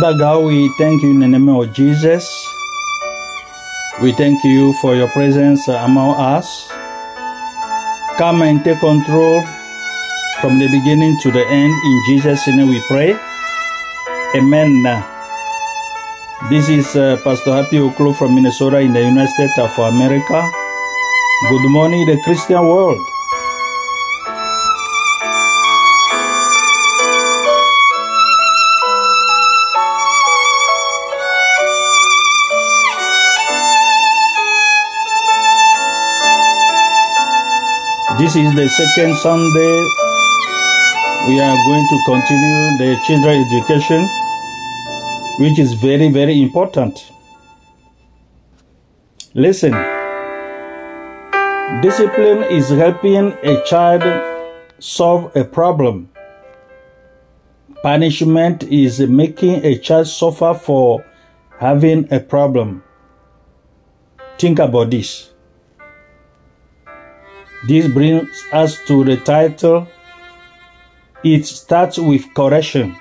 Father God, we thank you in the name of Jesus. We thank you for your presence among us. Come and take control from the beginning to the end. In Jesus' name we pray. Amen. This is uh, Pastor Happy Oklo from Minnesota in the United States of America. Good morning, the Christian world. This is the second Sunday. We are going to continue the children education, which is very, very important. Listen, discipline is helping a child solve a problem. Punishment is making a child suffer for having a problem. Think about this. This brings us to the title. It starts with correction.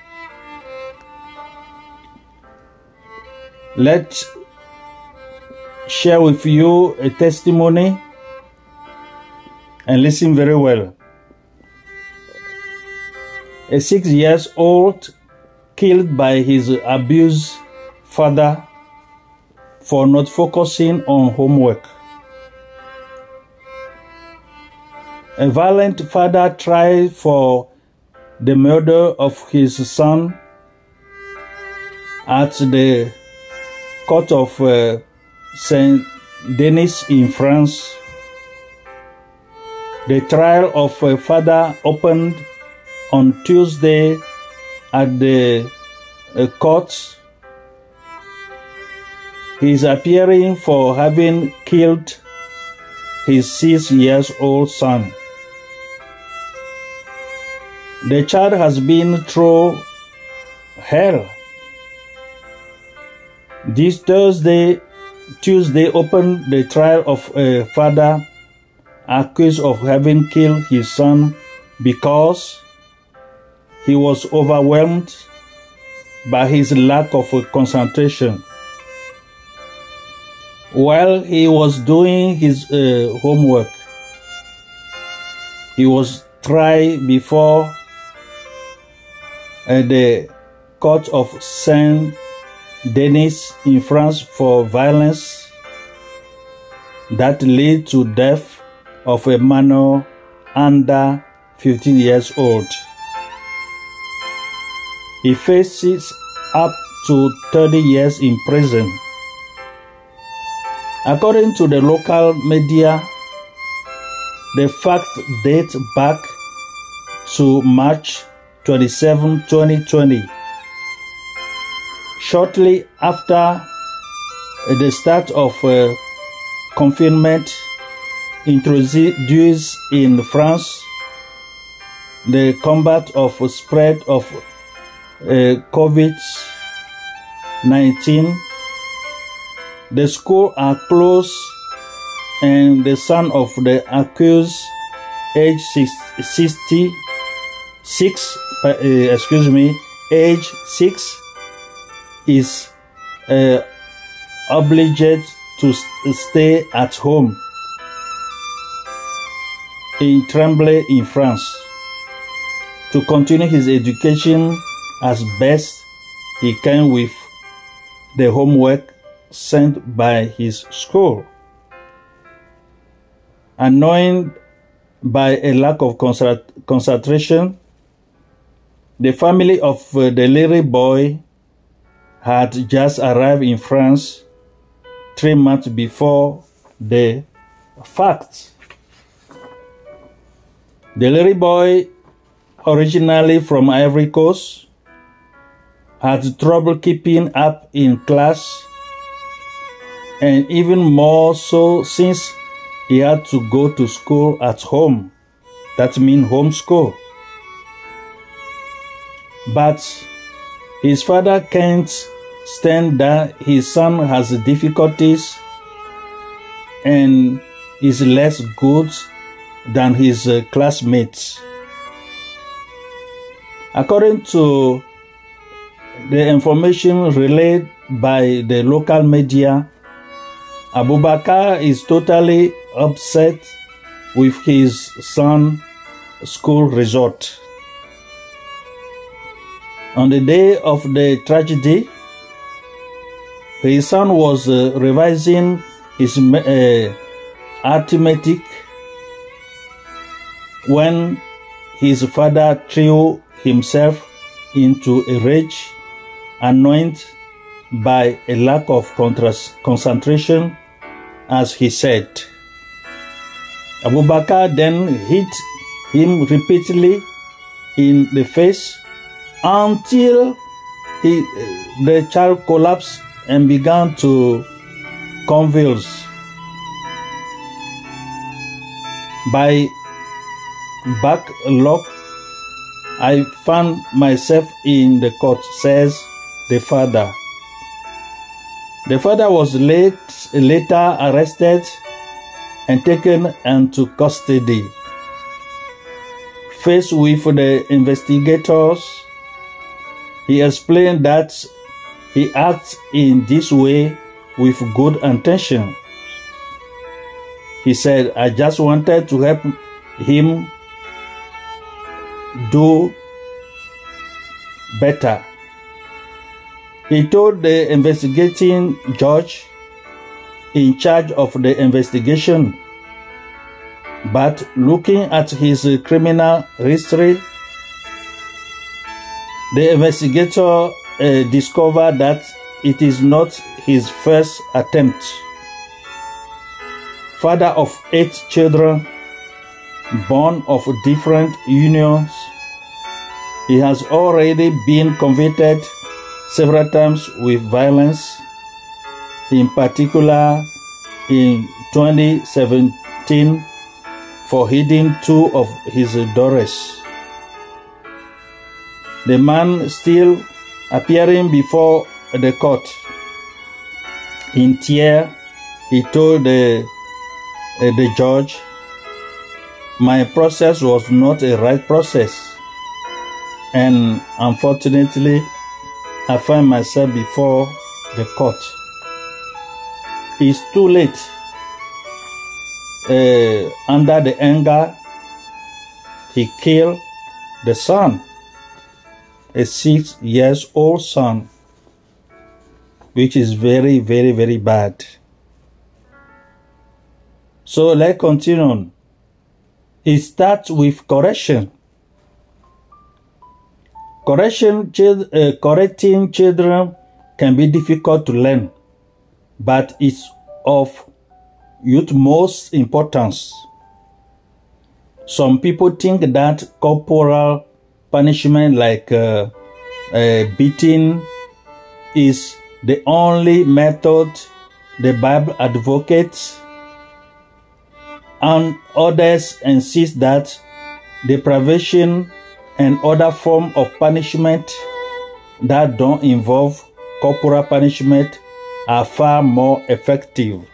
Let's share with you a testimony and listen very well. A six years old killed by his abused father for not focusing on homework. A violent father tried for the murder of his son at the court of uh, Saint Denis in France. The trial of a father opened on Tuesday at the uh, court. He is appearing for having killed his six years old son. The child has been through hell. This Thursday, Tuesday opened the trial of a father accused of having killed his son because he was overwhelmed by his lack of concentration. While he was doing his uh, homework, he was tried before Uh, the court of Saint Denis in France for violence that led to death of a minor under 15 years old. He faces up to 30 years in prison. According to the local media, the facts date back to March 27, 2020. Shortly after the start of uh, confinement introduced in France, the combat of spread of uh, COVID-19, the school are closed and the son of the accused, age 60, six, uh, excuse me, age six is uh, obliged to st- stay at home in Tremblay in France to continue his education as best he can with the homework sent by his school. Annoyed by a lack of concentration, the family of uh, the little boy had just arrived in France three months before the fact. The little boy, originally from Ivory Coast, had trouble keeping up in class, and even more so since he had to go to school at home. That means homeschool. But his father can't stand that his son has difficulties and is less good than his uh, classmates. According to the information relayed by the local media, Abubakar is totally upset with his son school resort. On the day of the tragedy, his son was uh, revising his uh, arithmetic when his father threw himself into a rage, annoyed by a lack of concentration, as he said. Abu Bakr then hit him repeatedly in the face until he, the child collapsed and began to convulse. By backlog, I found myself in the court, says the father. The father was late, later arrested and taken into custody. Faced with the investigators, he explained that he acts in this way with good intention. He said, I just wanted to help him do better. He told the investigating judge in charge of the investigation but looking at his criminal history, the investigator uh, discovered that it is not his first attempt. Father of eight children, born of different unions, he has already been convicted several times with violence, in particular in 2017 for hitting two of his daughters. The man still appearing before the court. In tears, he told the, uh, the judge, My process was not a right process, and unfortunately, I find myself before the court. It's too late uh, under the anger, he killed the son, a six years old son, which is very, very, very bad. So let's continue. It starts with correction. Correction, uh, correcting children can be difficult to learn, but it's of utmost importance. Some people think that corporal punishment, like uh, uh, beating, is the only method the Bible advocates, and others insist that deprivation and other form of punishment that don't involve corporal punishment are far more effective.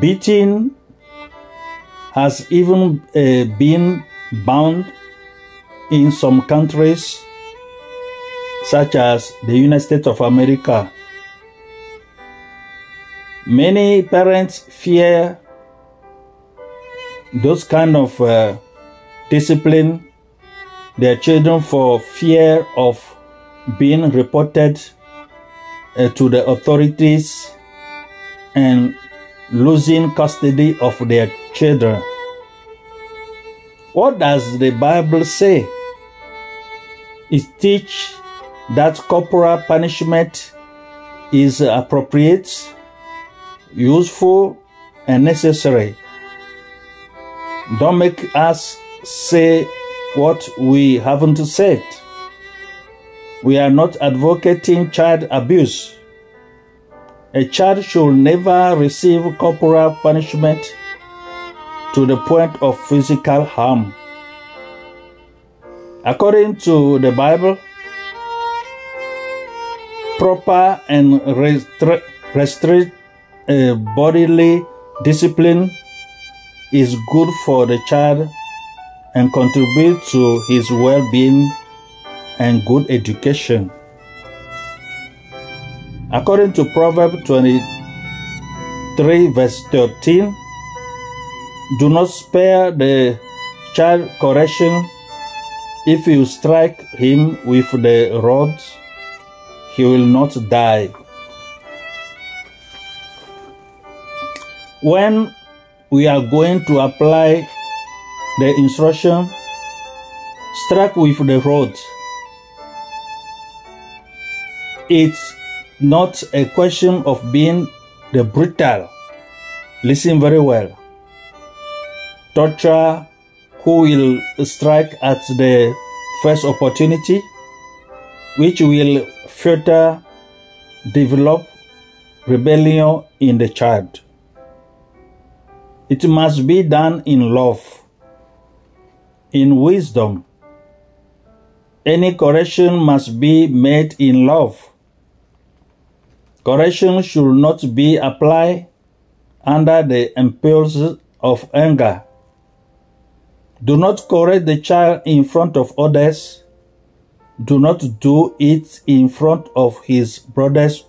Beating has even uh, been banned in some countries, such as the United States of America. Many parents fear those kind of uh, discipline their children for fear of being reported uh, to the authorities and losing custody of their children. What does the Bible say? It teach that corporal punishment is appropriate, useful, and necessary. Don't make us say what we haven't said. We are not advocating child abuse. A child should never receive corporal punishment to the point of physical harm. According to the Bible, proper and restrict uh, bodily discipline is good for the child and contribute to his well-being and good education. According to Proverbs 23, verse 13, do not spare the child correction. If you strike him with the rod, he will not die. When we are going to apply the instruction, strike with the rod. It's not a question of being the brutal. Listen very well. Torture who will strike at the first opportunity, which will further develop rebellion in the child. It must be done in love, in wisdom. Any correction must be made in love. Correction should not be applied under the impulse of anger. Do not correct the child in front of others. Do not do it in front of his brothers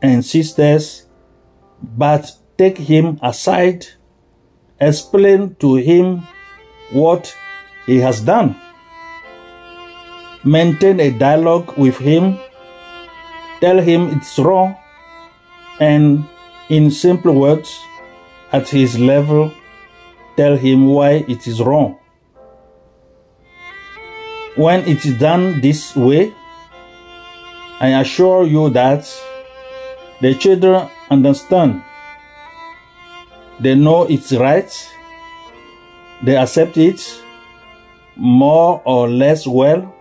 and sisters, but take him aside, explain to him what he has done. Maintain a dialogue with him tell him it's wrong, and in simple words, at his level, tell him why it is wrong. When it is done this way, I assure you that the children understand. They know it's right. They accept it more or less well.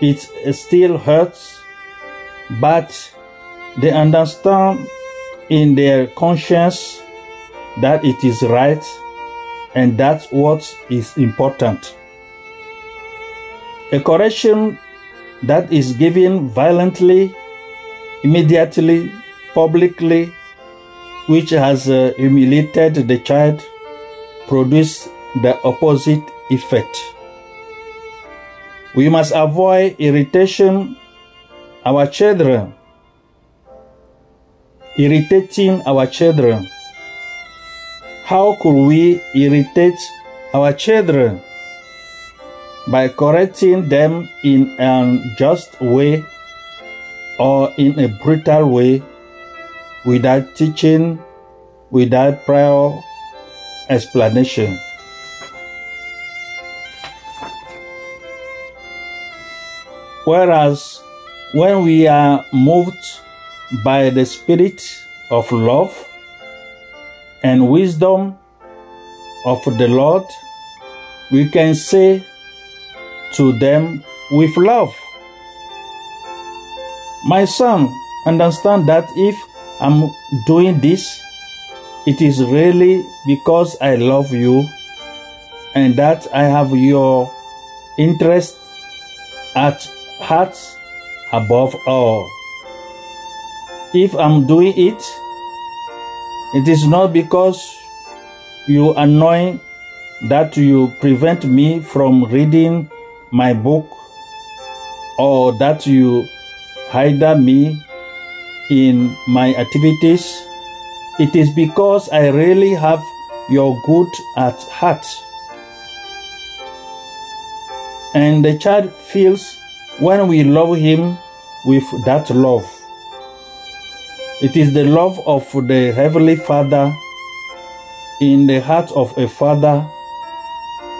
It still hurts but they understand in their conscience that it is right and that's what is important. A correction that is given violently, immediately, publicly, which has uh, humiliated the child, produces the opposite effect. We must avoid irritation our children, irritating our children. How could we irritate our children? By correcting them in an just way or in a brutal way without teaching, without prior explanation. Whereas when we are moved by the spirit of love and wisdom of the Lord, we can say to them with love, My son, understand that if I'm doing this, it is really because I love you and that I have your interest at heart above all. If I'm doing it, it is not because you annoy that you prevent me from reading my book or that you hinder me in my activities. It is because I really have your good at heart. And the child feels when we love Him with that love. It is the love of the Heavenly Father in the heart of a father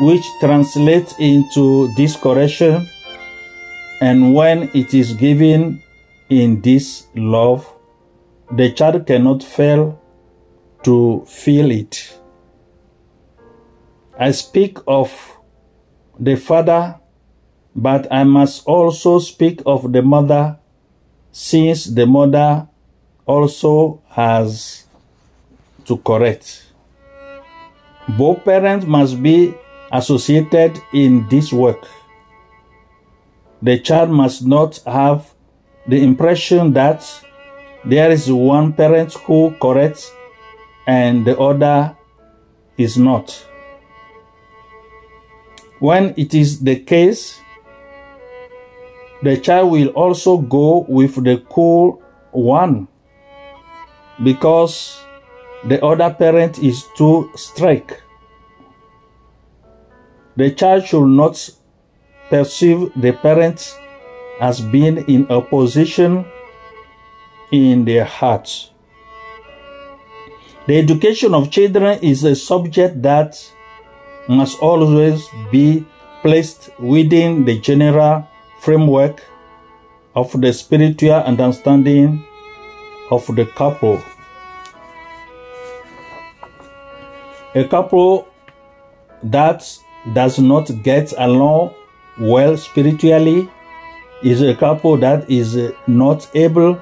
which translates into this correction, and when it is given in this love, the child cannot fail to feel it. I speak of the father but I must also speak of the mother, since the mother also has to correct. Both parents must be associated in this work. The child must not have the impression that there is one parent who corrects and the other is not. When it is the case, the child will also go with the cool one because the other parent is too strict. The child should not perceive the parents as being in opposition in their hearts. The education of children is a subject that must always be placed within the general framework of the spiritual understanding of the couple. A couple that does not get along well spiritually is a couple that is not able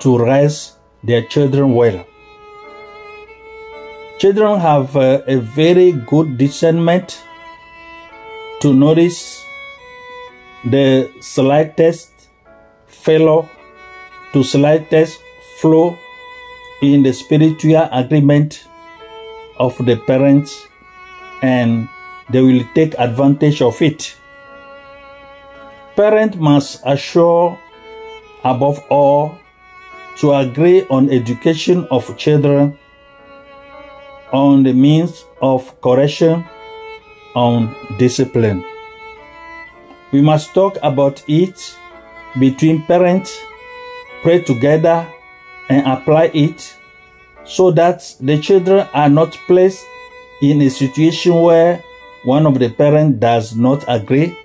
to raise their children well. Children have uh, a very good discernment to notice the slightest failure to slightest flaw in the spiritual agreement of the parents and they will take advantage of it. Parents must assure, above all, to agree on education of children, on the means of correction, on discipline. We must talk about it between parents, pray together, and apply it so that the children are not placed in a situation where one of the parents does not agree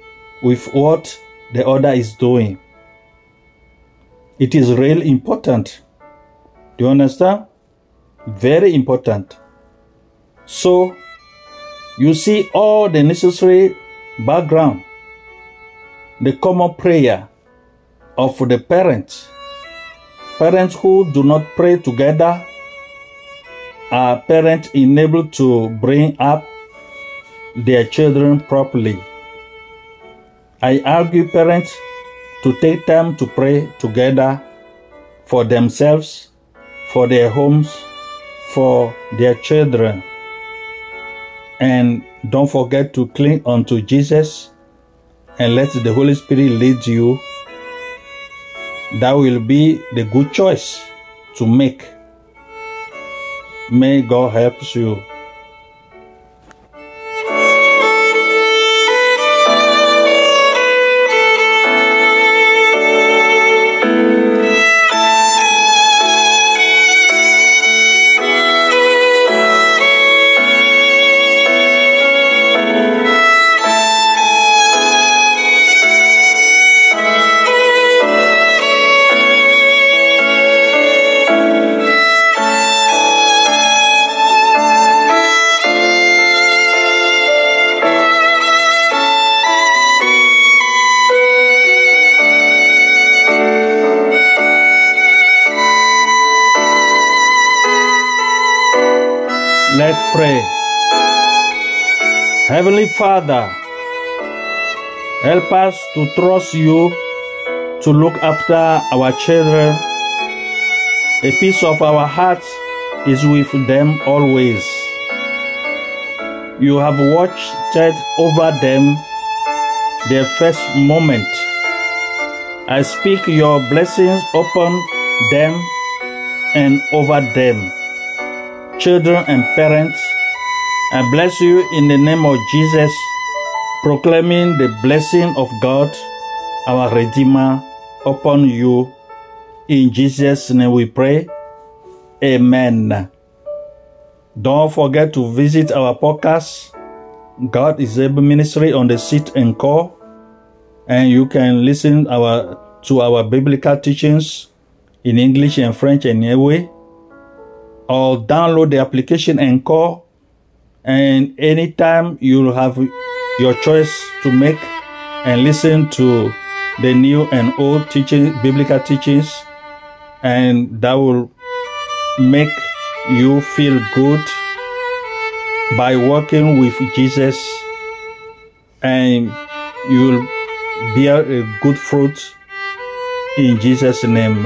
with what the other is doing. It is really important. Do you understand? Very important. So, you see all the necessary background, the common prayer of the parents. Parents who do not pray together are parents unable to bring up their children properly. I argue parents to take time to pray together for themselves, for their homes, for their children. And don't forget to cling unto Jesus and let the Holy Spirit lead you. That will be the good choice to make. May God help you. Let's pray. Heavenly Father, help us to trust you to look after our children. A piece of our heart is with them always. You have watched over them their first moment. I speak your blessings upon them and over them children and parents. I bless you in the name of Jesus, proclaiming the blessing of God, our Redeemer, upon you. In Jesus' name we pray. Amen. Don't forget to visit our podcast, God is Able Ministry on the seat and call, and you can listen our to our biblical teachings in English and French and anyway or download the application Anchor and anytime you'll have your choice to make and listen to the new and old teaching biblical teachings and that will make you feel good by working with Jesus. And you'll bear a good fruit in Jesus name